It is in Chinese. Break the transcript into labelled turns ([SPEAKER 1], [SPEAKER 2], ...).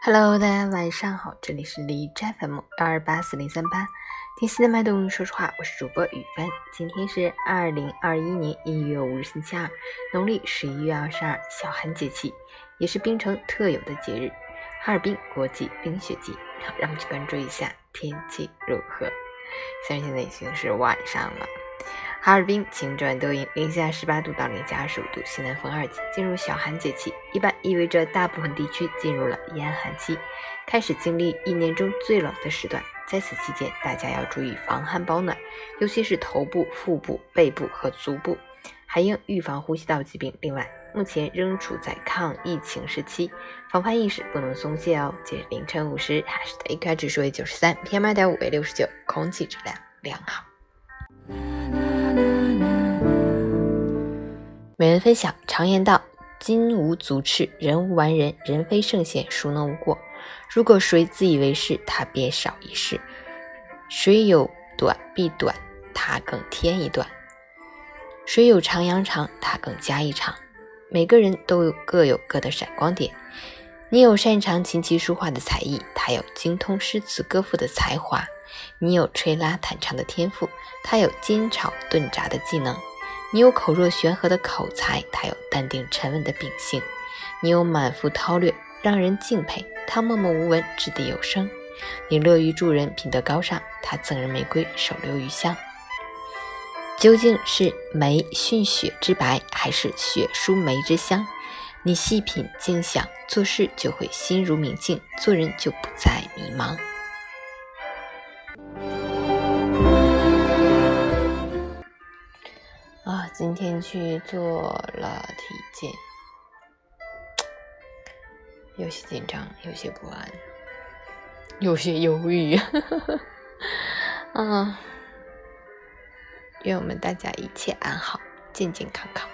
[SPEAKER 1] Hello，大家晚上好，这里是李斋 FM 幺二八四零三八，听心的脉动，说实话，我是主播雨帆。今天是二零二一年一月五日星期二，农历十一月二十二，小寒节气，也是冰城特有的节日——哈尔滨国际冰雪节。好，让我们去关注一下天气如何。虽然现在已经是晚上了。哈尔滨晴转多云，零下十八度到零下二十五度，西南风二级，进入小寒节气，一般意味着大部分地区进入了严寒期，开始经历一年中最冷的时段。在此期间，大家要注意防寒保暖，尤其是头部、腹部、背部和足部，还应预防呼吸道疾病。另外，目前仍处在抗疫情时期，防范意识不能松懈哦。截至凌晨五时，哈市的 AQI 指数为九十三，PM 二点五为六十九，空气质量良好。每人分享，常言道：“金无足赤，人无完人，人非圣贤，孰能无过？”如果谁自以为是，他便少一事；谁有短必短，他更添一短；谁有长扬长，他更加一长。每个人都有各有各的闪光点。你有擅长琴棋书画的才艺，他有精通诗词歌赋的才华；你有吹拉弹唱的天赋，他有煎炒炖炸的技能。你有口若悬河的口才，他有淡定沉稳的秉性；你有满腹韬略，让人敬佩，他默默无闻，掷地有声；你乐于助人，品德高尚，他赠人玫瑰，手留余香。究竟是梅逊雪之白，还是雪输梅之香？你细品静想，做事就会心如明镜，做人就不再迷茫。今天去做了体检，有些紧张，有些不安，有些忧郁。嗯，愿我们大家一切安好，健健康康。